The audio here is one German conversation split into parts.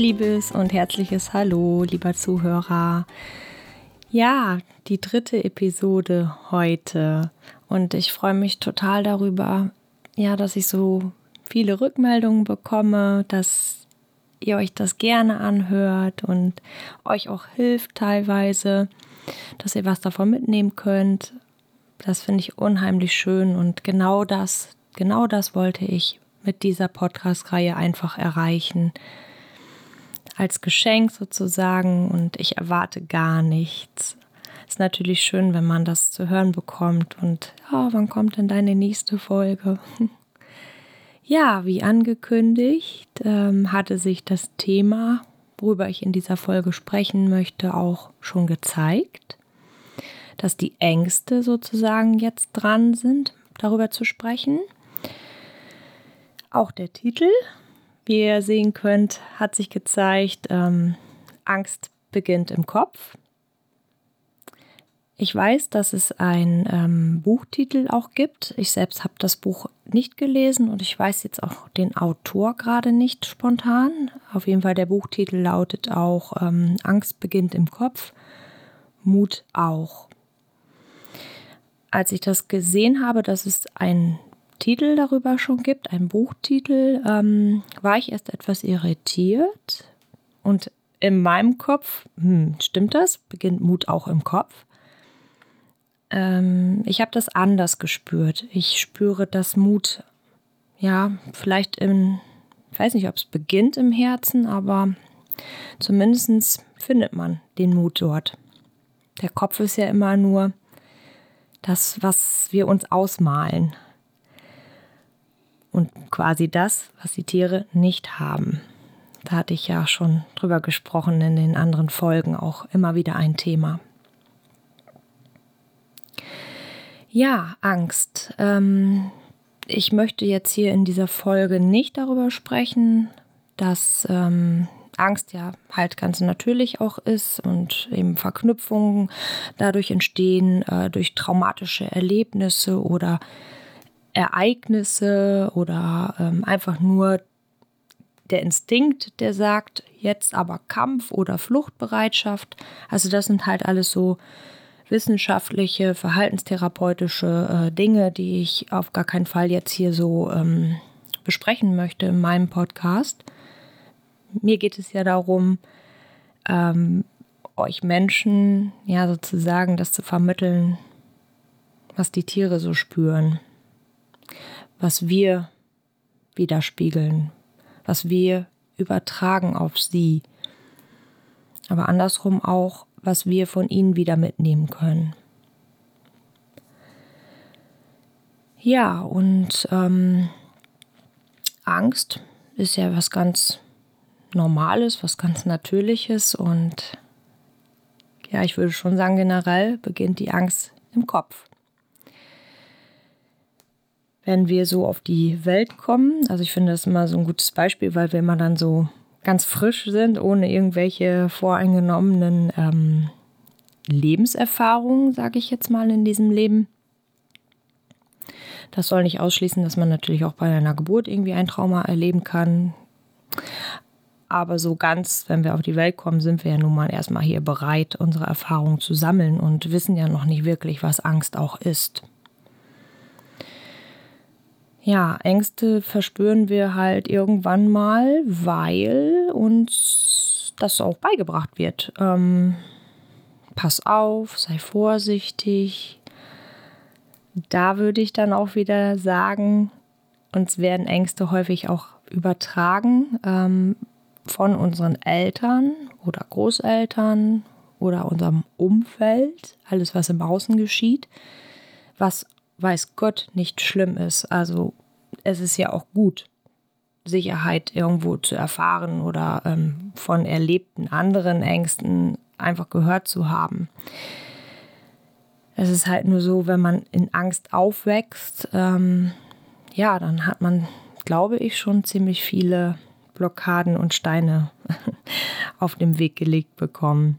liebes und herzliches Hallo, lieber Zuhörer. Ja, die dritte Episode heute und ich freue mich total darüber, ja, dass ich so viele Rückmeldungen bekomme, dass ihr euch das gerne anhört und euch auch hilft teilweise, dass ihr was davon mitnehmen könnt. Das finde ich unheimlich schön und genau das, genau das wollte ich mit dieser Podcast-Reihe einfach erreichen. Als Geschenk sozusagen und ich erwarte gar nichts. Ist natürlich schön, wenn man das zu hören bekommt und ja, wann kommt denn deine nächste Folge? Ja, wie angekündigt, ähm, hatte sich das Thema, worüber ich in dieser Folge sprechen möchte, auch schon gezeigt, dass die Ängste sozusagen jetzt dran sind, darüber zu sprechen. Auch der Titel, wie ihr sehen könnt, hat sich gezeigt, ähm, Angst beginnt im Kopf. Ich weiß, dass es einen ähm, Buchtitel auch gibt. Ich selbst habe das Buch nicht gelesen und ich weiß jetzt auch den Autor gerade nicht spontan. Auf jeden Fall der Buchtitel lautet auch ähm, Angst beginnt im Kopf, Mut auch. Als ich das gesehen habe, dass es ein Titel darüber schon gibt, einen Buchtitel, ähm, war ich erst etwas irritiert. Und in meinem Kopf, hm, stimmt das? Beginnt Mut auch im Kopf? Ähm, ich habe das anders gespürt. Ich spüre, dass Mut, ja, vielleicht im, ich weiß nicht, ob es beginnt im Herzen, aber zumindest findet man den Mut dort. Der Kopf ist ja immer nur das, was wir uns ausmalen und quasi das, was die Tiere nicht haben. Da hatte ich ja schon drüber gesprochen in den anderen Folgen, auch immer wieder ein Thema. Ja, Angst. Ähm, ich möchte jetzt hier in dieser Folge nicht darüber sprechen, dass ähm, Angst ja halt ganz natürlich auch ist und eben Verknüpfungen dadurch entstehen, äh, durch traumatische Erlebnisse oder Ereignisse oder ähm, einfach nur der Instinkt, der sagt, jetzt aber Kampf oder Fluchtbereitschaft. Also das sind halt alles so wissenschaftliche, verhaltenstherapeutische äh, Dinge, die ich auf gar keinen Fall jetzt hier so ähm, besprechen möchte in meinem Podcast. Mir geht es ja darum, ähm, euch Menschen ja sozusagen das zu vermitteln, was die Tiere so spüren was wir widerspiegeln, was wir übertragen auf sie, aber andersrum auch, was wir von ihnen wieder mitnehmen können. Ja, und ähm, Angst ist ja was ganz Normales, was ganz Natürliches und ja, ich würde schon sagen, generell beginnt die Angst im Kopf wenn wir so auf die Welt kommen. Also ich finde das immer so ein gutes Beispiel, weil wir immer dann so ganz frisch sind, ohne irgendwelche voreingenommenen ähm, Lebenserfahrungen, sage ich jetzt mal, in diesem Leben. Das soll nicht ausschließen, dass man natürlich auch bei einer Geburt irgendwie ein Trauma erleben kann. Aber so ganz, wenn wir auf die Welt kommen, sind wir ja nun mal erstmal hier bereit, unsere Erfahrungen zu sammeln und wissen ja noch nicht wirklich, was Angst auch ist ja, Ängste verspüren wir halt irgendwann mal, weil uns das auch beigebracht wird. Ähm, pass auf, sei vorsichtig. Da würde ich dann auch wieder sagen, uns werden Ängste häufig auch übertragen ähm, von unseren Eltern oder Großeltern oder unserem Umfeld, alles was im Außen geschieht, was weiß Gott nicht schlimm ist. Also es ist ja auch gut, Sicherheit irgendwo zu erfahren oder ähm, von erlebten anderen Ängsten einfach gehört zu haben. Es ist halt nur so, wenn man in Angst aufwächst, ähm, ja, dann hat man, glaube ich, schon ziemlich viele Blockaden und Steine auf dem Weg gelegt bekommen.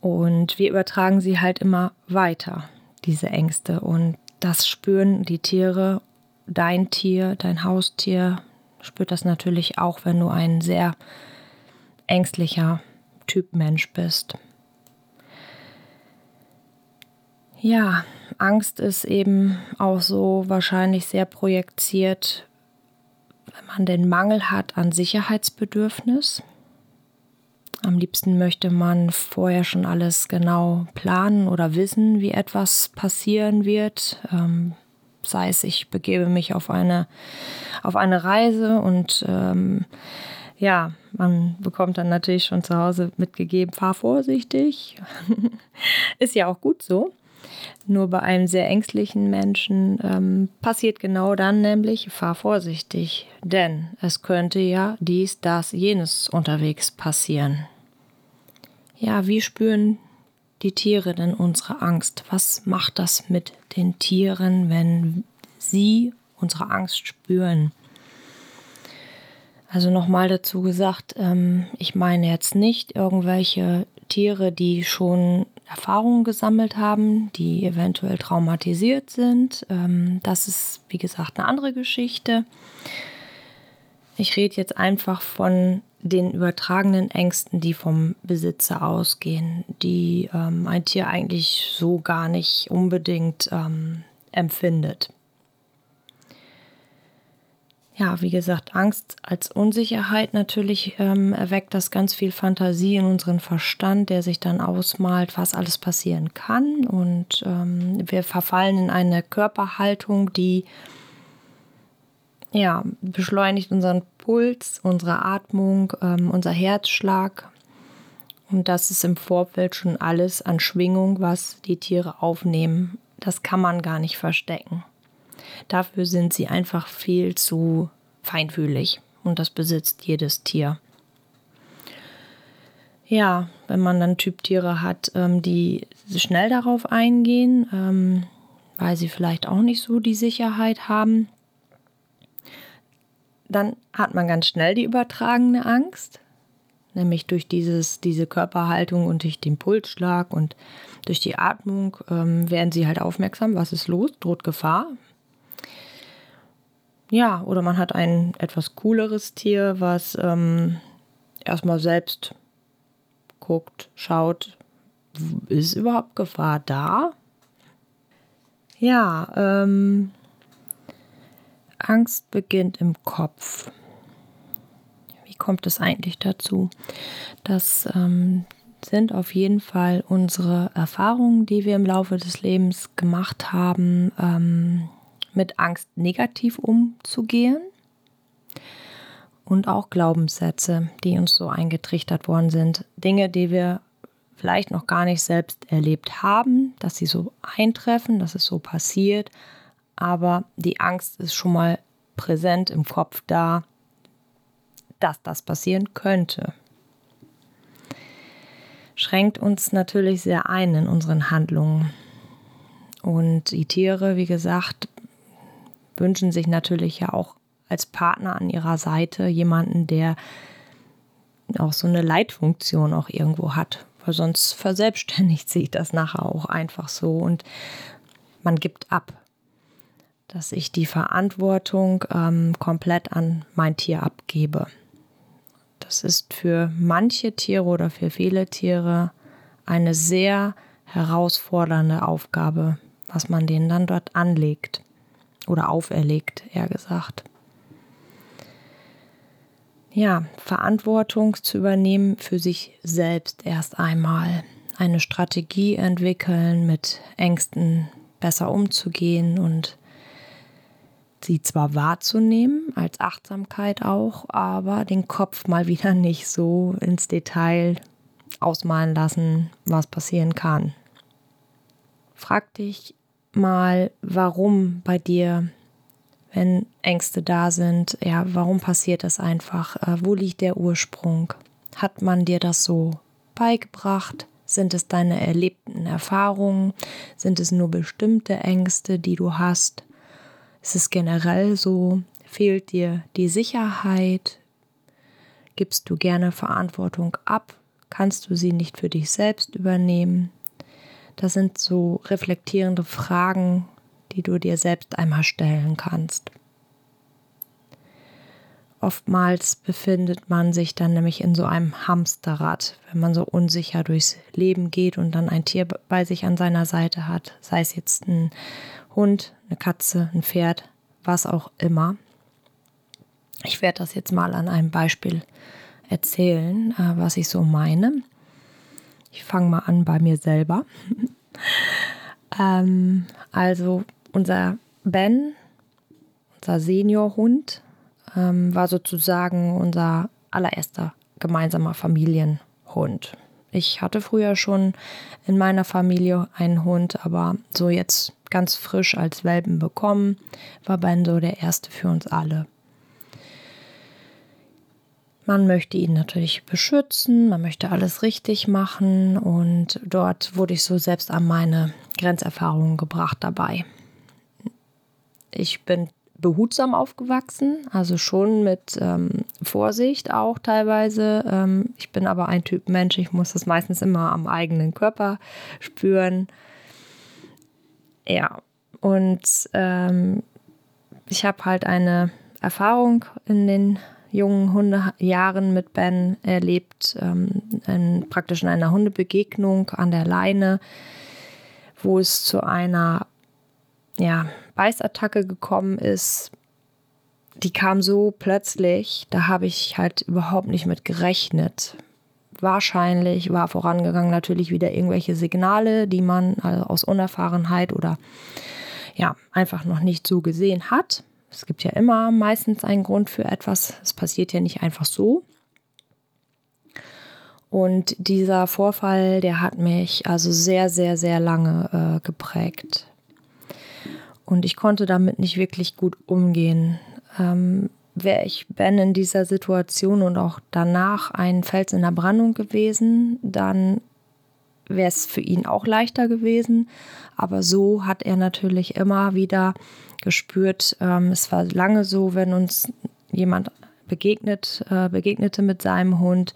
Und wir übertragen sie halt immer weiter diese Ängste. Und das spüren die Tiere, dein Tier, dein Haustier, spürt das natürlich auch, wenn du ein sehr ängstlicher Typ Mensch bist. Ja, Angst ist eben auch so wahrscheinlich sehr projektiert, wenn man den Mangel hat an Sicherheitsbedürfnis. Am liebsten möchte man vorher schon alles genau planen oder wissen, wie etwas passieren wird. Ähm, sei es, ich begebe mich auf eine, auf eine Reise und ähm, ja, man bekommt dann natürlich schon zu Hause mitgegeben, fahr vorsichtig. Ist ja auch gut so. Nur bei einem sehr ängstlichen Menschen ähm, passiert genau dann nämlich, fahr vorsichtig, denn es könnte ja dies, das, jenes unterwegs passieren. Ja, wie spüren die Tiere denn unsere Angst? Was macht das mit den Tieren, wenn sie unsere Angst spüren? Also nochmal dazu gesagt, ähm, ich meine jetzt nicht irgendwelche Tiere, die schon Erfahrungen gesammelt haben, die eventuell traumatisiert sind. Ähm, das ist, wie gesagt, eine andere Geschichte. Ich rede jetzt einfach von den übertragenen Ängsten, die vom Besitzer ausgehen, die ähm, ein Tier eigentlich so gar nicht unbedingt ähm, empfindet ja, wie gesagt, Angst als Unsicherheit natürlich ähm, erweckt das ganz viel Fantasie in unseren Verstand, der sich dann ausmalt, was alles passieren kann. Und ähm, wir verfallen in eine Körperhaltung, die ja, beschleunigt unseren Puls, unsere Atmung, ähm, unser Herzschlag. Und das ist im Vorfeld schon alles an Schwingung, was die Tiere aufnehmen. Das kann man gar nicht verstecken. Dafür sind sie einfach viel zu feinfühlig und das besitzt jedes Tier. Ja, wenn man dann Typtiere hat, ähm, die schnell darauf eingehen, ähm, weil sie vielleicht auch nicht so die Sicherheit haben, dann hat man ganz schnell die übertragene Angst, nämlich durch dieses, diese Körperhaltung und durch den Pulsschlag und durch die Atmung ähm, werden sie halt aufmerksam, was ist los, droht Gefahr, ja, oder man hat ein etwas cooleres Tier, was ähm, erstmal selbst guckt, schaut, ist überhaupt Gefahr da? Ja, ähm, Angst beginnt im Kopf. Wie kommt es eigentlich dazu? Das ähm, sind auf jeden Fall unsere Erfahrungen, die wir im Laufe des Lebens gemacht haben. Ähm, mit Angst negativ umzugehen und auch Glaubenssätze, die uns so eingetrichtert worden sind. Dinge, die wir vielleicht noch gar nicht selbst erlebt haben, dass sie so eintreffen, dass es so passiert, aber die Angst ist schon mal präsent im Kopf da, dass das passieren könnte. Schränkt uns natürlich sehr ein in unseren Handlungen. Und die Tiere, wie gesagt, wünschen sich natürlich ja auch als Partner an ihrer Seite jemanden, der auch so eine Leitfunktion auch irgendwo hat, weil sonst verselbstständigt sich das nachher auch einfach so und man gibt ab, dass ich die Verantwortung ähm, komplett an mein Tier abgebe. Das ist für manche Tiere oder für viele Tiere eine sehr herausfordernde Aufgabe, was man denen dann dort anlegt oder auferlegt, eher gesagt. Ja, Verantwortung zu übernehmen für sich selbst erst einmal. Eine Strategie entwickeln, mit Ängsten besser umzugehen und sie zwar wahrzunehmen, als Achtsamkeit auch, aber den Kopf mal wieder nicht so ins Detail ausmalen lassen, was passieren kann. Frag dich, mal, warum bei dir, wenn Ängste da sind, ja, warum passiert das einfach? Äh, wo liegt der Ursprung? Hat man dir das so beigebracht? Sind es deine erlebten Erfahrungen? Sind es nur bestimmte Ängste, die du hast? Ist es generell so? Fehlt dir die Sicherheit? Gibst du gerne Verantwortung ab? Kannst du sie nicht für dich selbst übernehmen? Das sind so reflektierende Fragen, die du dir selbst einmal stellen kannst. oftmals befindet man sich dann nämlich in so einem Hamsterrad, wenn man so unsicher durchs Leben geht und dann ein Tier bei sich an seiner Seite hat, sei es jetzt ein Hund, eine Katze, ein Pferd, was auch immer. Ich werde das jetzt mal an einem Beispiel erzählen, äh, was ich so meine. Ich fange mal an bei mir selber. ähm, also unser Ben, unser Seniorhund, ähm, war sozusagen unser allererster gemeinsamer Familienhund. Ich hatte früher schon in meiner Familie einen Hund, aber so jetzt ganz frisch als Welpen bekommen, war Ben so der erste für uns alle. Man möchte ihn natürlich beschützen, man möchte alles richtig machen und dort wurde ich so selbst an meine Grenzerfahrungen gebracht dabei. Ich bin behutsam aufgewachsen, also schon mit ähm, Vorsicht auch teilweise. Ähm, ich bin aber ein Typ Mensch, ich muss das meistens immer am eigenen Körper spüren. Ja, und ähm, ich habe halt eine Erfahrung in den jungen Hundejahren mit Ben erlebt, ähm, in, praktisch in einer Hundebegegnung an der Leine, wo es zu einer ja, Beißattacke gekommen ist. Die kam so plötzlich, da habe ich halt überhaupt nicht mit gerechnet. Wahrscheinlich war vorangegangen natürlich wieder irgendwelche Signale, die man also aus Unerfahrenheit oder ja, einfach noch nicht so gesehen hat. Es gibt ja immer meistens einen Grund für etwas. Es passiert ja nicht einfach so. Und dieser Vorfall, der hat mich also sehr, sehr, sehr lange äh, geprägt. Und ich konnte damit nicht wirklich gut umgehen. Ähm, Wäre ich Ben in dieser Situation und auch danach ein Fels in der Brandung gewesen, dann wäre es für ihn auch leichter gewesen. Aber so hat er natürlich immer wieder gespürt. Ähm, es war lange so, wenn uns jemand begegnet, äh, begegnete mit seinem Hund,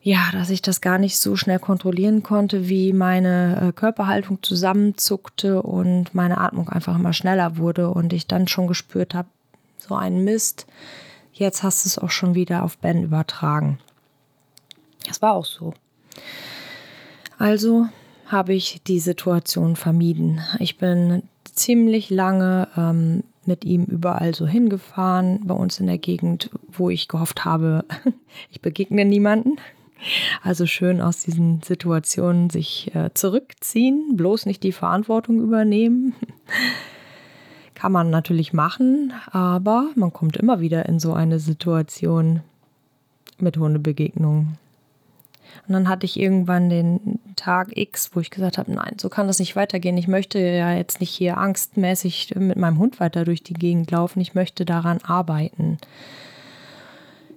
ja, dass ich das gar nicht so schnell kontrollieren konnte, wie meine äh, Körperhaltung zusammenzuckte und meine Atmung einfach immer schneller wurde und ich dann schon gespürt habe, so ein Mist, jetzt hast du es auch schon wieder auf Ben übertragen. Das war auch so. Also habe ich die Situation vermieden. Ich bin ziemlich lange ähm, mit ihm überall so hingefahren, bei uns in der Gegend, wo ich gehofft habe, ich begegne niemanden. Also schön aus diesen Situationen sich äh, zurückziehen, bloß nicht die Verantwortung übernehmen. Kann man natürlich machen, aber man kommt immer wieder in so eine Situation mit Hundebegegnungen. Und dann hatte ich irgendwann den Tag X, wo ich gesagt habe, nein, so kann das nicht weitergehen. Ich möchte ja jetzt nicht hier angstmäßig mit meinem Hund weiter durch die Gegend laufen. Ich möchte daran arbeiten.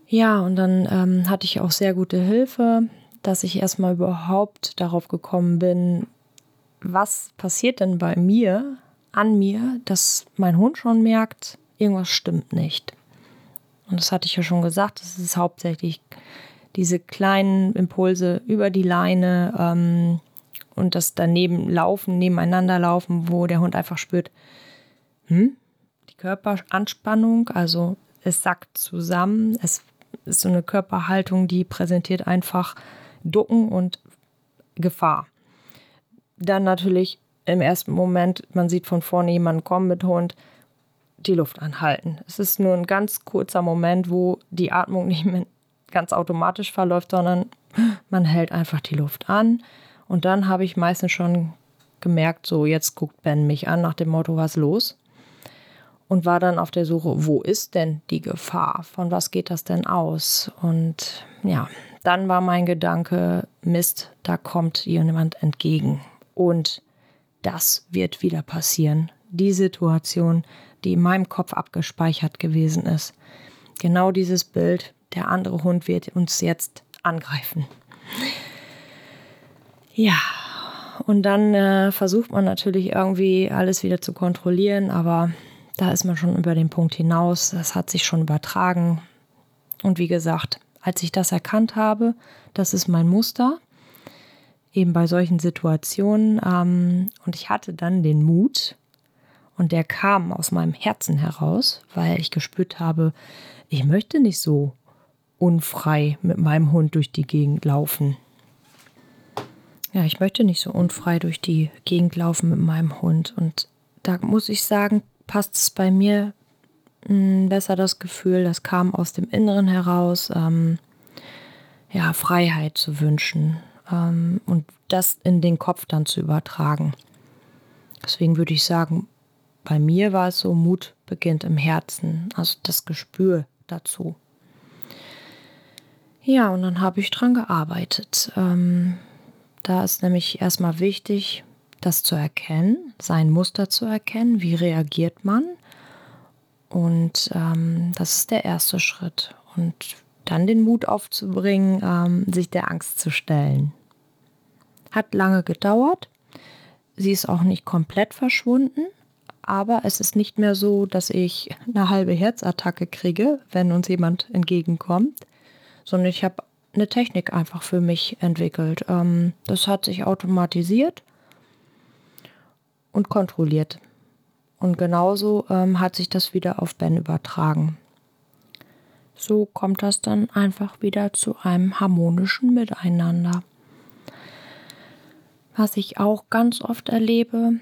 Ja, und dann ähm, hatte ich auch sehr gute Hilfe, dass ich erstmal überhaupt darauf gekommen bin, was passiert denn bei mir, an mir, dass mein Hund schon merkt, irgendwas stimmt nicht. Und das hatte ich ja schon gesagt, das ist hauptsächlich diese kleinen Impulse über die Leine ähm, und das daneben laufen, nebeneinander laufen, wo der Hund einfach spürt, hm, die Körperanspannung, also es sackt zusammen, es ist so eine Körperhaltung, die präsentiert einfach Ducken und Gefahr. Dann natürlich im ersten Moment, man sieht von vorne jemanden kommen mit Hund, die Luft anhalten. Es ist nur ein ganz kurzer Moment, wo die Atmung nicht mehr ganz automatisch verläuft, sondern man hält einfach die Luft an. Und dann habe ich meistens schon gemerkt, so jetzt guckt Ben mich an nach dem Motto, was los? Und war dann auf der Suche, wo ist denn die Gefahr? Von was geht das denn aus? Und ja, dann war mein Gedanke, Mist, da kommt jemand entgegen. Und das wird wieder passieren. Die Situation, die in meinem Kopf abgespeichert gewesen ist. Genau dieses Bild der andere Hund wird uns jetzt angreifen. Ja, und dann äh, versucht man natürlich irgendwie alles wieder zu kontrollieren, aber da ist man schon über den Punkt hinaus. Das hat sich schon übertragen. Und wie gesagt, als ich das erkannt habe, das ist mein Muster, eben bei solchen Situationen. Ähm, und ich hatte dann den Mut, und der kam aus meinem Herzen heraus, weil ich gespürt habe, ich möchte nicht so unfrei mit meinem Hund durch die Gegend laufen. Ja, ich möchte nicht so unfrei durch die Gegend laufen mit meinem Hund. Und da muss ich sagen, passt es bei mir mh, hm, besser das Gefühl, das kam aus dem Inneren heraus, ähm, ja, Freiheit zu wünschen ähm, und das in den Kopf dann zu übertragen. Deswegen würde ich sagen, bei mir war es so, Mut beginnt im Herzen, also das Gespür dazu. Ja, und dann habe ich dran gearbeitet. Ähm, da ist nämlich erstmal wichtig, das zu erkennen, sein Muster zu erkennen, wie reagiert man. Und ähm, das ist der erste Schritt. Und dann den Mut aufzubringen, ähm, sich der Angst zu stellen. Hat lange gedauert. Sie ist auch nicht komplett verschwunden, aber es ist nicht mehr so, dass ich eine halbe Herzattacke kriege, wenn uns jemand entgegenkommt, sondern ich habe eine Technik einfach für mich entwickelt. Ähm, das hat sich automatisiert und kontrolliert. Und genauso ähm, hat sich das wieder auf Ben übertragen. So kommt das dann einfach wieder zu einem harmonischen Miteinander. Was ich auch ganz oft erlebe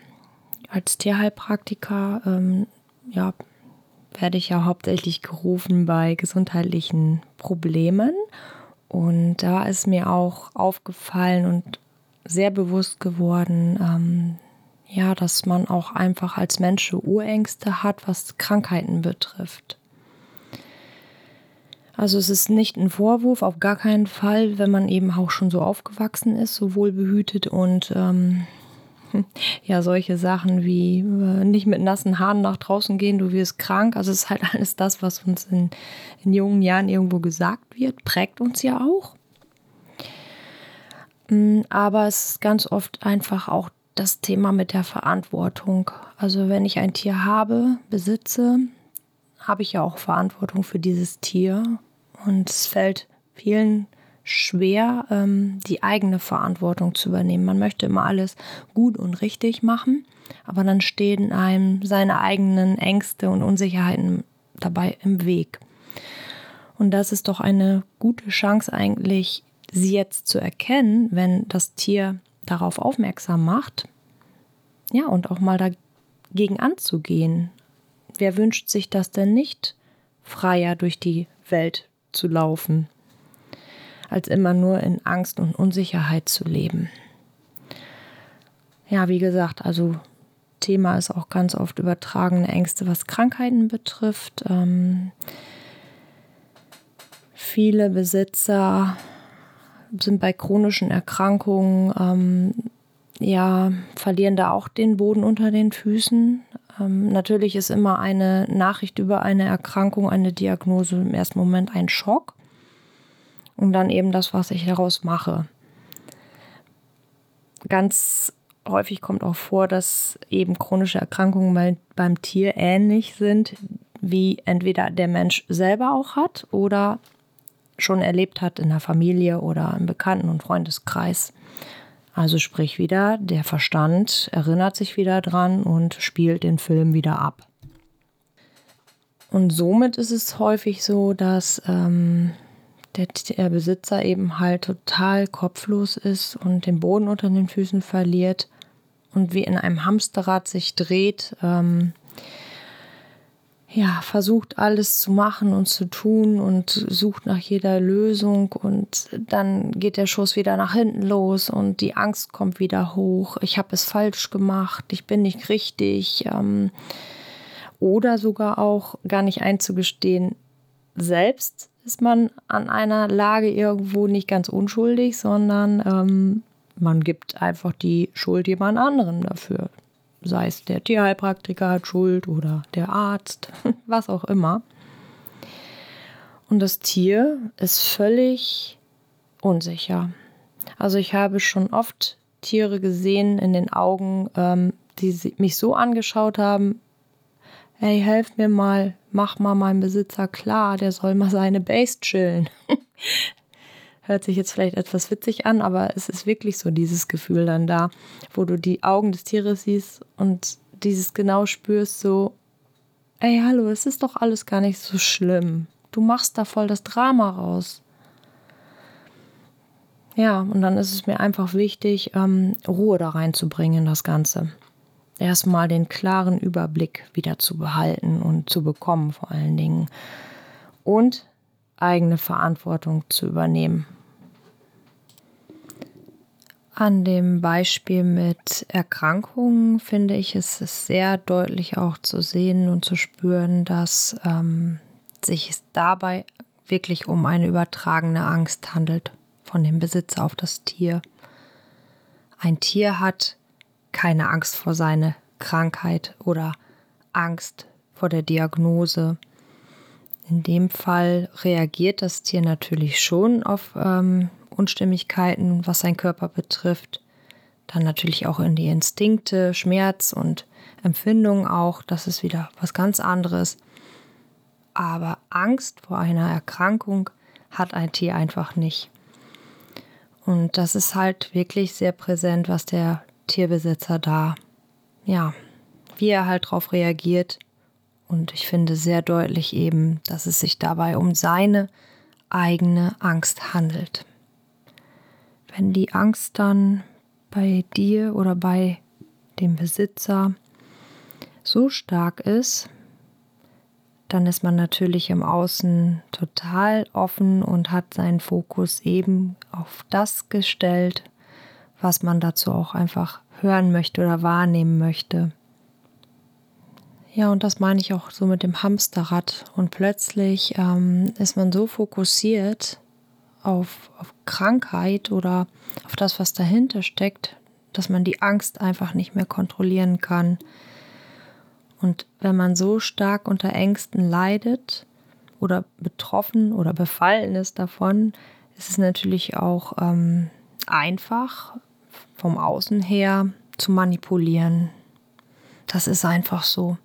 als Tierheilpraktiker, ähm, ja, werde ich ja hauptsächlich gerufen bei gesundheitlichen Problemen und da ist mir auch aufgefallen und sehr bewusst geworden, ähm, ja, dass man auch einfach als Mensch Urängste hat, was Krankheiten betrifft. Also es ist nicht ein Vorwurf, auf gar keinen Fall, wenn man eben auch schon so aufgewachsen ist, so wohlbehütet und ähm, ja, solche Sachen wie äh, nicht mit nassen Haaren nach draußen gehen, du wirst krank. Also es ist halt alles das, was uns in, in jungen Jahren irgendwo gesagt wird, prägt uns ja auch. Mm, aber es ist ganz oft einfach auch das Thema mit der Verantwortung. Also wenn ich ein Tier habe, besitze, habe ich ja auch Verantwortung für dieses Tier. Und es fällt vielen schwer, ähm, die eigene Verantwortung zu übernehmen. Man möchte immer alles gut und richtig machen, aber dann stehen einem seine eigenen Ängste und Unsicherheiten dabei im Weg. Und das ist doch eine gute Chance eigentlich, sie jetzt zu erkennen, wenn das Tier darauf aufmerksam macht. Ja, und auch mal dagegen anzugehen. Wer wünscht sich das denn nicht, freier durch die Welt zu laufen? Als immer nur in Angst und Unsicherheit zu leben. Ja, wie gesagt, also Thema ist auch ganz oft übertragene Ängste, was Krankheiten betrifft. Ähm, viele Besitzer sind bei chronischen Erkrankungen, ähm, ja, verlieren da auch den Boden unter den Füßen. Ähm, natürlich ist immer eine Nachricht über eine Erkrankung, eine Diagnose im ersten Moment ein Schock und dann eben das, was ich daraus mache. Ganz häufig kommt auch vor, dass eben chronische Erkrankungen bei, beim Tier ähnlich sind, wie entweder der Mensch selber auch hat oder schon erlebt hat in der Familie oder im Bekannten- und Freundeskreis. Also sprich wieder, der Verstand erinnert sich wieder dran und spielt den Film wieder ab. Und somit ist es häufig so, dass ähm, der, der Besitzer eben halt total kopflos ist und den Boden unter den Füßen verliert und wie in einem Hamsterrad sich dreht, ähm, ja, versucht alles zu machen und zu tun und sucht nach jeder Lösung und dann geht der Schuss wieder nach hinten los und die Angst kommt wieder hoch. Ich habe es falsch gemacht, ich bin nicht richtig. Ähm, oder sogar auch gar nicht einzugestehen, selbst ist man an einer Lage irgendwo nicht ganz unschuldig, sondern ähm, man gibt einfach die Schuld jemand anderem dafür. Sei es der Tierheilpraktiker hat Schuld oder der Arzt, was auch immer. Und das Tier ist völlig unsicher. Also ich habe schon oft Tiere gesehen in den Augen, ähm, die mich so angeschaut haben, hey, helf mir mal, mach mal meinem Besitzer klar, der soll mal seine Base chillen. Hört sich jetzt vielleicht etwas witzig an, aber es ist wirklich so dieses Gefühl dann da, wo du die Augen des Tieres siehst und dieses genau spürst, so, ey, hallo, es ist doch alles gar nicht so schlimm. du machst da voll das Drama raus. Ja, und dann ist es mir einfach wichtig, ähm, Ruhe da reinzubringen in das Ganze. Erstmal den klaren Überblick wieder zu behalten und zu bekommen, vor allen Dingen. Und eigene Verantwortung zu übernehmen. An dem Beispiel mit Erkrankungen finde ich, es ist sehr deutlich auch zu sehen und zu spüren, dass ähm, sich es dabei wirklich um eine übertragene Angst handelt von dem Besitzer auf das Tier. Ein Tier hat keine Angst vor seiner Krankheit oder Angst vor der Diagnose. In dem Fall reagiert das Tier natürlich schon auf ähm, Unstimmigkeiten, was sein Körper betrifft. Dann natürlich auch in die Instinkte, Schmerz und Empfindung auch. Das ist wieder was ganz anderes. Aber Angst vor einer Erkrankung hat ein Tier einfach nicht. Und das ist halt wirklich sehr präsent, was der Tierbesitzer da, ja, wie er halt darauf reagiert. Und ich finde sehr deutlich eben, dass es sich dabei um seine eigene Angst handelt. Wenn die Angst dann bei dir oder bei dem Besitzer so stark ist, dann ist man natürlich im Außen total offen und hat seinen Fokus eben auf das gestellt, was man dazu auch einfach hören möchte oder wahrnehmen möchte. Ja, und das meine ich auch so mit dem Hamsterrad. Und plötzlich ähm, ist man so fokussiert auf, auf Krankheit oder auf das, was dahinter steckt, dass man die Angst einfach nicht mehr kontrollieren kann. Und wenn man so stark unter Ängsten leidet oder betroffen oder befallen ist davon, ist es natürlich auch ähm, einfach vom Außen her zu manipulieren. Das ist einfach so.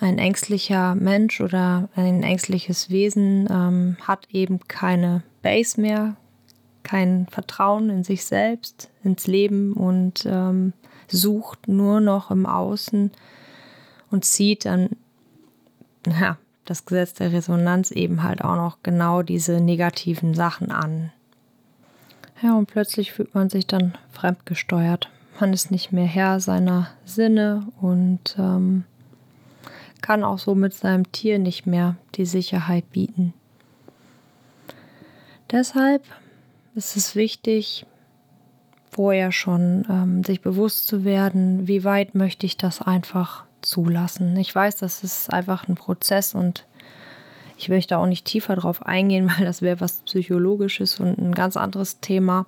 Ein ängstlicher Mensch oder ein ängstliches Wesen ähm, hat eben keine Base mehr, kein Vertrauen in sich selbst, ins Leben und ähm, sucht nur noch im Außen und zieht dann ja, das Gesetz der Resonanz eben halt auch noch genau diese negativen Sachen an. Ja, und plötzlich fühlt man sich dann fremdgesteuert. Man ist nicht mehr Herr seiner Sinne und ähm, kann auch so mit seinem Tier nicht mehr die Sicherheit bieten. Deshalb ist es wichtig, vorher schon ähm, sich bewusst zu werden, wie weit möchte ich das einfach zulassen. Ich weiß, das ist einfach ein Prozess und ich möchte auch nicht tiefer drauf eingehen, weil das wäre was Psychologisches und ein ganz anderes Thema.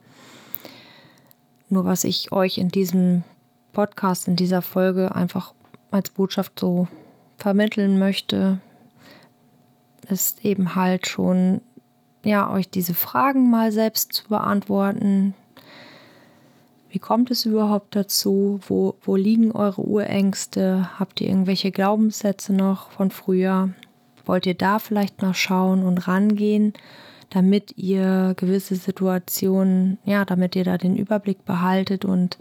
Nur was ich euch in diesem Podcast, in dieser Folge einfach als Botschaft so vermitteln möchte, ist eben halt schon, ja, euch diese Fragen mal selbst zu beantworten. Wie kommt es überhaupt dazu? Wo, wo liegen eure Urängste? Habt ihr irgendwelche Glaubenssätze noch von früher? Wollt ihr da vielleicht mal schauen und rangehen, damit ihr gewisse Situationen, ja, damit ihr da den Überblick behaltet und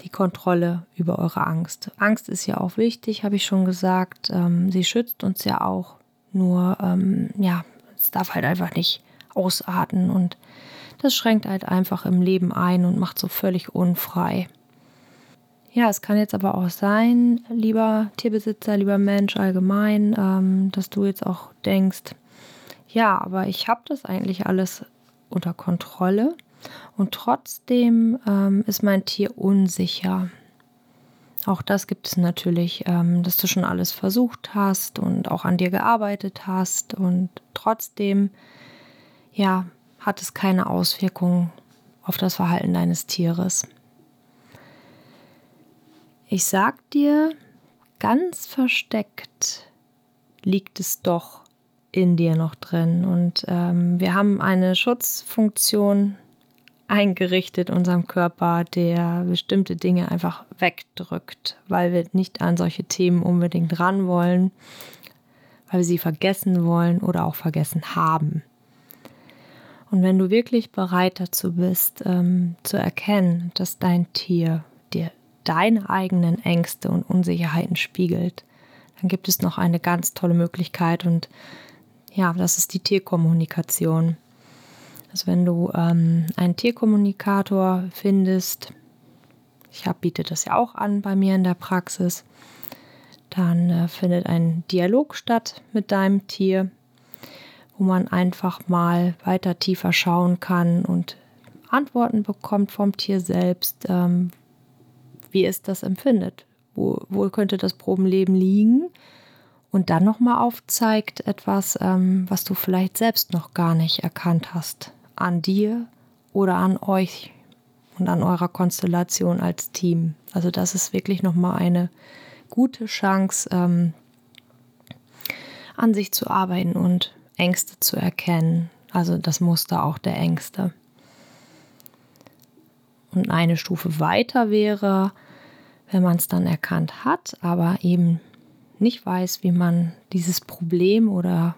die Kontrolle über eure Angst. Angst ist ja auch wichtig, habe ich schon gesagt. Ähm, sie schützt uns ja auch. Nur, ähm, ja, es darf halt einfach nicht ausarten und das schränkt halt einfach im Leben ein und macht so völlig unfrei. Ja, es kann jetzt aber auch sein, lieber Tierbesitzer, lieber Mensch allgemein, ähm, dass du jetzt auch denkst, ja, aber ich habe das eigentlich alles unter Kontrolle. Und trotzdem ähm, ist mein Tier unsicher. Auch das gibt es natürlich, ähm, dass du schon alles versucht hast und auch an dir gearbeitet hast und trotzdem, ja, hat es keine Auswirkungen auf das Verhalten deines Tieres. Ich sag dir, ganz versteckt liegt es doch in dir noch drin. Und ähm, wir haben eine Schutzfunktion eingerichtet in unserem Körper, der bestimmte Dinge einfach wegdrückt, weil wir nicht an solche Themen unbedingt ran wollen, weil wir sie vergessen wollen oder auch vergessen haben. Und wenn du wirklich bereit dazu bist, ähm, zu erkennen, dass dein Tier deine eigenen Ängste und Unsicherheiten spiegelt, dann gibt es noch eine ganz tolle Möglichkeit und ja, das ist die Tierkommunikation. Also wenn du ähm, einen Tierkommunikator findest, ich hab, biete das ja auch an bei mir in der Praxis, dann äh, findet ein Dialog statt mit deinem Tier, wo man einfach mal weiter tiefer schauen kann und Antworten bekommt vom Tier selbst, ähm, wie es das empfindet. Wo, wo könnte das Probenleben liegen? Und dann nochmal aufzeigt etwas, ähm, was du vielleicht selbst noch gar nicht erkannt hast. An dir oder an euch und an eurer Konstellation als Team. Also das ist wirklich nochmal eine gute Chance, ähm, an sich zu arbeiten und Ängste zu erkennen. Also das Muster auch der Ängste. Und eine Stufe weiter wäre, wenn man es dann erkannt hat, aber eben nicht weiß, wie man dieses Problem oder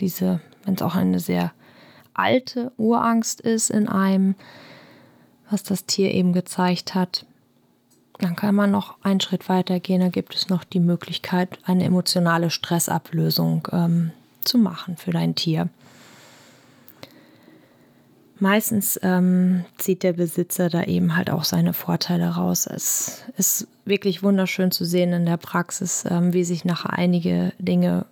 diese, wenn es auch eine sehr alte Urangst ist in einem, was das Tier eben gezeigt hat, dann kann man noch einen Schritt weiter gehen. Da gibt es noch die Möglichkeit, eine emotionale Stressablösung ähm, zu machen für dein Tier. Meistens ähm, zieht der Besitzer da eben halt auch seine Vorteile raus. Es ist wirklich wunderschön zu sehen in der Praxis, ähm, wie sich nachher einige Dinge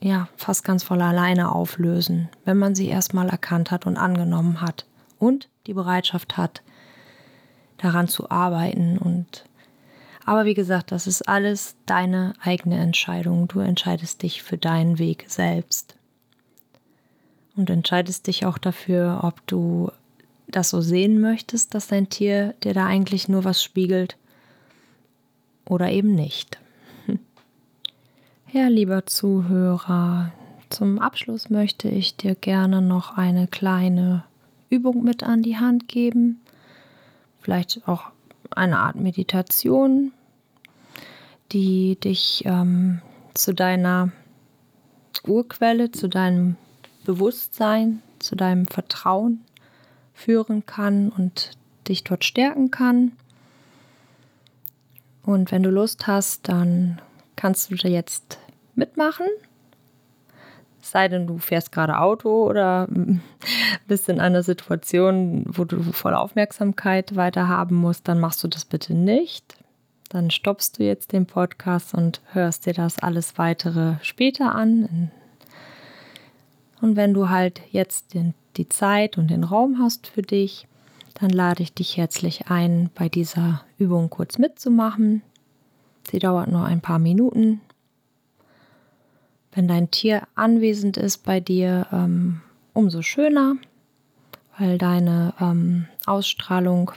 ja fast ganz voll alleine auflösen, wenn man sie erstmal erkannt hat und angenommen hat und die Bereitschaft hat, daran zu arbeiten und aber wie gesagt, das ist alles deine eigene Entscheidung. Du entscheidest dich für deinen Weg selbst und entscheidest dich auch dafür, ob du das so sehen möchtest, dass dein Tier dir da eigentlich nur was spiegelt oder eben nicht. Ja, lieber Zuhörer, zum Abschluss möchte ich dir gerne noch eine kleine Übung mit an die Hand geben. Vielleicht auch eine Art Meditation, die dich ähm, zu deiner Urquelle, zu deinem Bewusstsein, zu deinem Vertrauen führen kann und dich dort stärken kann. Und wenn du Lust hast, dann kannst du jetzt mitmachen. Sei denn, du fährst gerade Auto oder bist in einer Situation, wo du voll Aufmerksamkeit weiter haben musst, dann machst du das bitte nicht. Dann stoppst du jetzt den Podcast und hörst dir das alles weitere später an, und wenn du halt jetzt den, die Zeit und den Raum hast für dich, dann lade ich dich herzlich ein, bei dieser Übung kurz mitzumachen. Sie dauert nur ein paar Minuten. Wenn dein Tier anwesend ist bei dir, ähm, umso schöner, weil deine ähm, Ausstrahlung,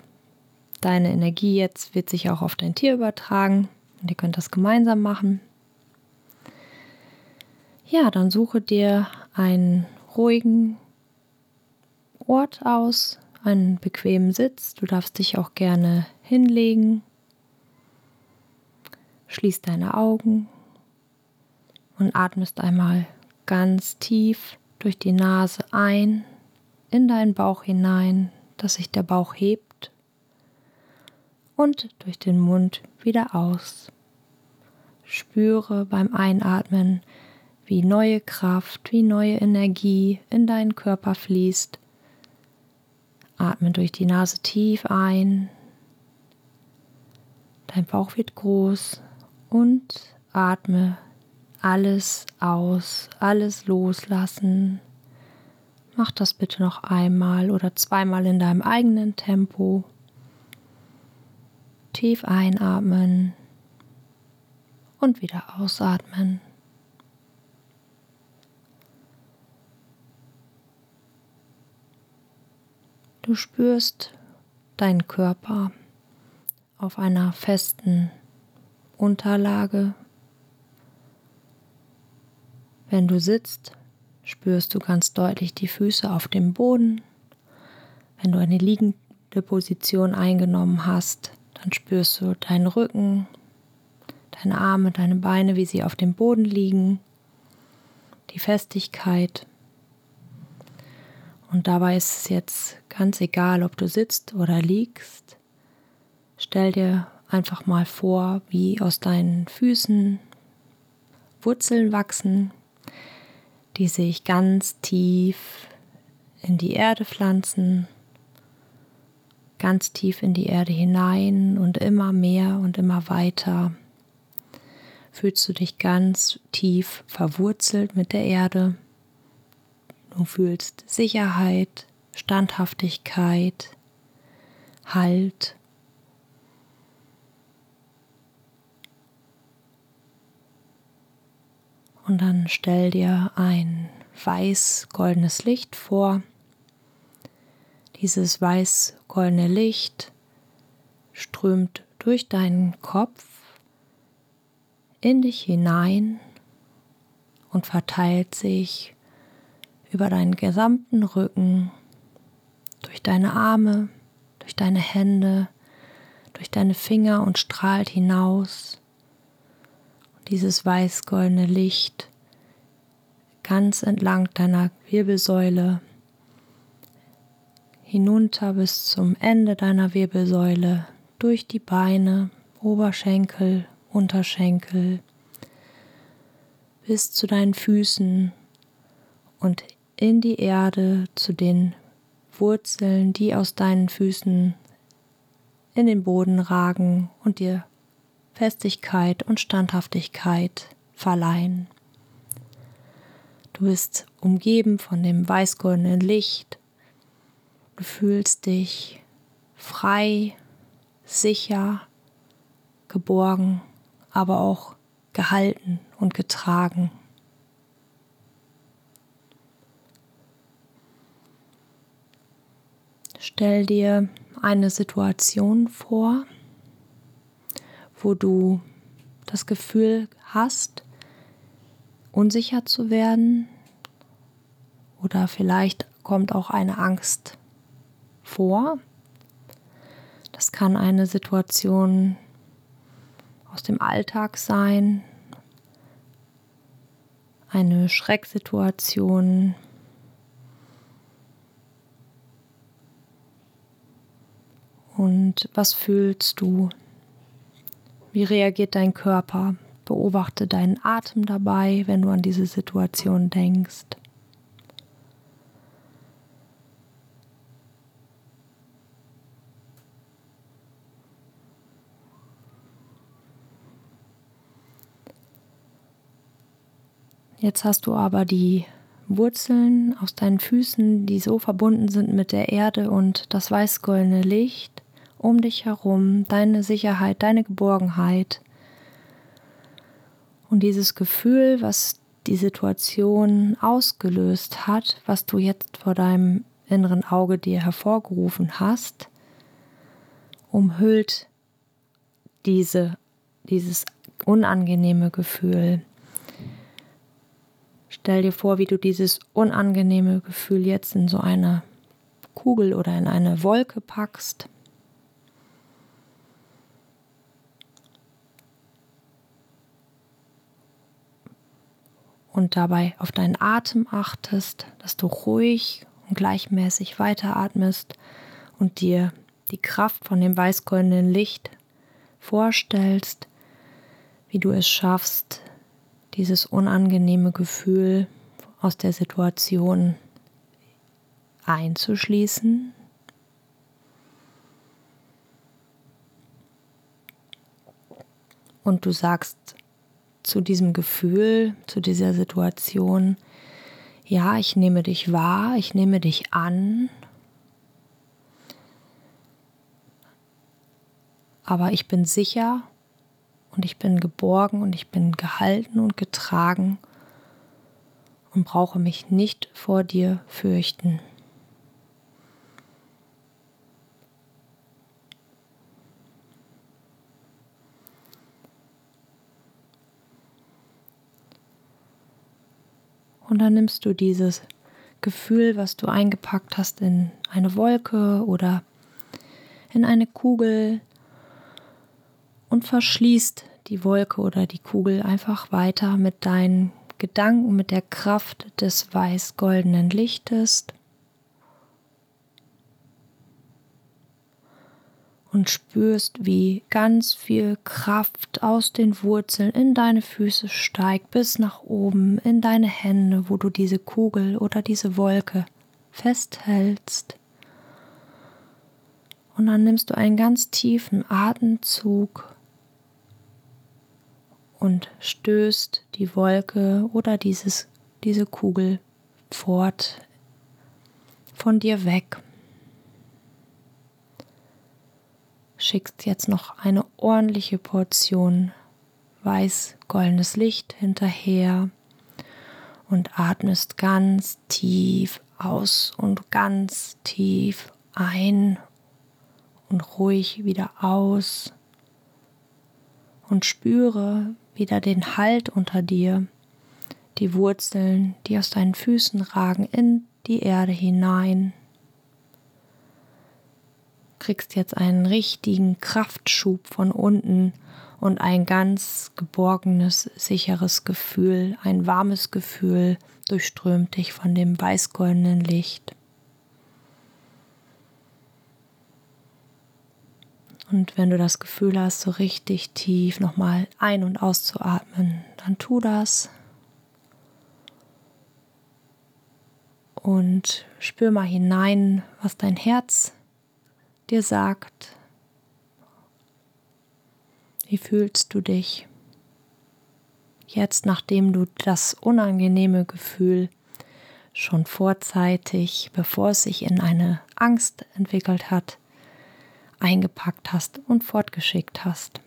deine Energie jetzt wird sich auch auf dein Tier übertragen und ihr könnt das gemeinsam machen. Ja, dann suche dir einen ruhigen Ort aus, einen bequemen Sitz. Du darfst dich auch gerne hinlegen. Schließ deine Augen und atmest einmal ganz tief durch die Nase ein, in deinen Bauch hinein, dass sich der Bauch hebt und durch den Mund wieder aus. Spüre beim Einatmen, wie neue Kraft, wie neue Energie in deinen Körper fließt. Atme durch die Nase tief ein. Dein Bauch wird groß und atme alles aus, alles loslassen. Mach das bitte noch einmal oder zweimal in deinem eigenen Tempo. Tief einatmen und wieder ausatmen. Du spürst deinen Körper auf einer festen Unterlage. Wenn du sitzt, spürst du ganz deutlich die Füße auf dem Boden. Wenn du eine liegende Position eingenommen hast, dann spürst du deinen Rücken, deine Arme, deine Beine, wie sie auf dem Boden liegen, die Festigkeit. Und dabei ist es jetzt ganz egal, ob du sitzt oder liegst. Stell dir einfach mal vor, wie aus deinen Füßen Wurzeln wachsen, die sich ganz tief in die Erde pflanzen, ganz tief in die Erde hinein und immer mehr und immer weiter fühlst du dich ganz tief verwurzelt mit der Erde. Du fühlst Sicherheit, Standhaftigkeit, Halt. Und dann stell dir ein weiß-goldenes Licht vor. Dieses weiß-goldene Licht strömt durch deinen Kopf in dich hinein und verteilt sich über deinen gesamten Rücken, durch deine Arme, durch deine Hände, durch deine Finger und strahlt hinaus. Und dieses weiß-goldene Licht ganz entlang deiner Wirbelsäule hinunter bis zum Ende deiner Wirbelsäule, durch die Beine, Oberschenkel, Unterschenkel, bis zu deinen Füßen und in die Erde zu den Wurzeln, die aus deinen Füßen in den Boden ragen und dir Festigkeit und Standhaftigkeit verleihen. Du bist umgeben von dem weißgoldenen Licht. Du fühlst dich frei, sicher, geborgen, aber auch gehalten und getragen. Stell dir eine Situation vor, wo du das Gefühl hast, unsicher zu werden oder vielleicht kommt auch eine Angst vor. Das kann eine Situation aus dem Alltag sein, eine Schrecksituation, Und was fühlst du? Wie reagiert dein Körper? Beobachte deinen Atem dabei, wenn du an diese Situation denkst. Jetzt hast du aber die Wurzeln aus deinen Füßen, die so verbunden sind mit der Erde und das weißgoldene Licht um dich herum, deine Sicherheit, deine Geborgenheit. Und dieses Gefühl, was die Situation ausgelöst hat, was du jetzt vor deinem inneren Auge dir hervorgerufen hast, umhüllt diese, dieses unangenehme Gefühl. Stell dir vor, wie du dieses unangenehme Gefühl jetzt in so eine Kugel oder in eine Wolke packst. Und dabei auf deinen Atem achtest, dass du ruhig und gleichmäßig weiteratmest und dir die Kraft von dem weißgoldenen Licht vorstellst, wie du es schaffst, dieses unangenehme Gefühl aus der Situation einzuschließen. Und du sagst zu diesem Gefühl, zu dieser Situation, ja, ich nehme dich wahr, ich nehme dich an, aber ich bin sicher und ich bin geborgen und ich bin gehalten und getragen und brauche mich nicht vor dir fürchten. Und dann nimmst du dieses Gefühl, was du eingepackt hast, in eine Wolke oder in eine Kugel und verschließt die Wolke oder die Kugel einfach weiter mit deinen Gedanken, mit der Kraft des weiß-goldenen Lichtes. Und spürst, wie ganz viel Kraft aus den Wurzeln in deine Füße steigt bis nach oben in deine Hände, wo du diese Kugel oder diese Wolke festhältst. Und dann nimmst du einen ganz tiefen Atemzug und stößt die Wolke oder dieses, diese Kugel fort von dir weg. Schickst jetzt noch eine ordentliche Portion weiß-goldenes Licht hinterher und atmest ganz tief aus und ganz tief ein und ruhig wieder aus und spüre wieder den Halt unter dir, die Wurzeln, die aus deinen Füßen ragen, in die Erde hinein. Kriegst jetzt einen richtigen Kraftschub von unten und ein ganz geborgenes, sicheres Gefühl, ein warmes Gefühl durchströmt dich von dem weißgoldenen Licht. Und wenn du das Gefühl hast, so richtig tief nochmal ein- und auszuatmen, dann tu das. Und spür mal hinein, was dein Herz dir sagt. Wie fühlst du dich? Jetzt, nachdem du das unangenehme Gefühl schon vorzeitig, bevor es sich in eine Angst entwickelt hat, eingepackt hast und fortgeschickt hast.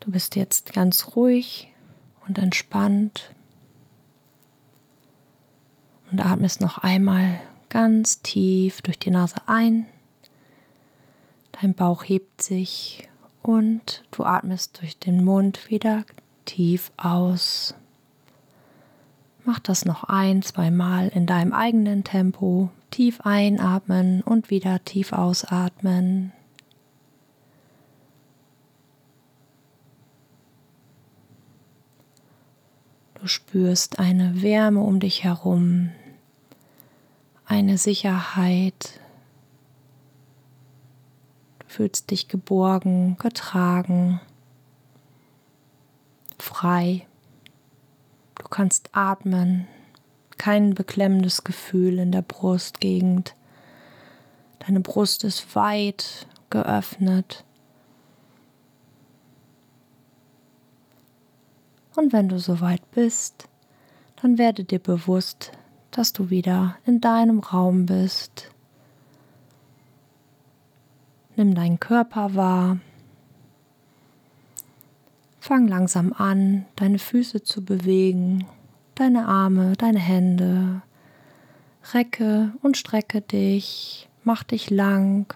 Du bist jetzt ganz ruhig und entspannt und atmest noch einmal ganz tief durch die Nase ein Dein Bauch hebt sich und du atmest durch den Mund wieder tief aus. Mach das noch ein, zweimal in deinem eigenen Tempo. Tief einatmen und wieder tief ausatmen. Du spürst eine Wärme um dich herum, eine Sicherheit, fühlst dich geborgen, getragen, frei. Du kannst atmen, kein beklemmendes Gefühl in der Brustgegend. Deine Brust ist weit geöffnet. Und wenn du soweit bist, dann werde dir bewusst, dass du wieder in deinem Raum bist, Nimm deinen Körper wahr. Fang langsam an, deine Füße zu bewegen, deine Arme, deine Hände. Recke und strecke dich, mach dich lang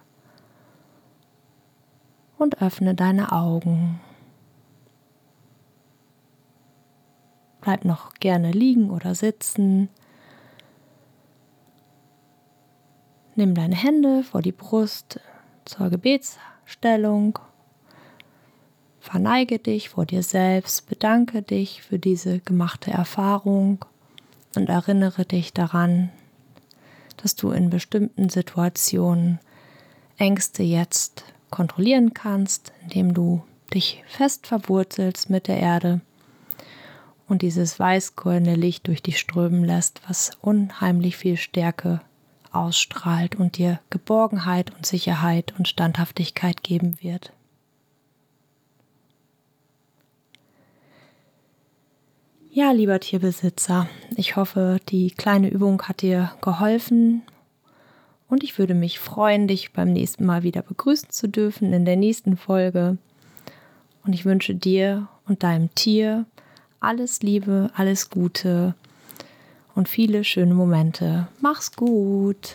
und öffne deine Augen. Bleib noch gerne liegen oder sitzen. Nimm deine Hände vor die Brust, zur Gebetsstellung. Verneige dich vor dir selbst, bedanke dich für diese gemachte Erfahrung und erinnere dich daran, dass du in bestimmten Situationen Ängste jetzt kontrollieren kannst, indem du dich fest verwurzelst mit der Erde und dieses weißgoldene Licht durch dich strömen lässt, was unheimlich viel Stärke ausstrahlt und dir Geborgenheit und Sicherheit und Standhaftigkeit geben wird. Ja, lieber Tierbesitzer, ich hoffe, die kleine Übung hat dir geholfen und ich würde mich freuen, dich beim nächsten Mal wieder begrüßen zu dürfen in der nächsten Folge. Und ich wünsche dir und deinem Tier alles Liebe, alles Gute und viele schöne Momente. Mach's gut!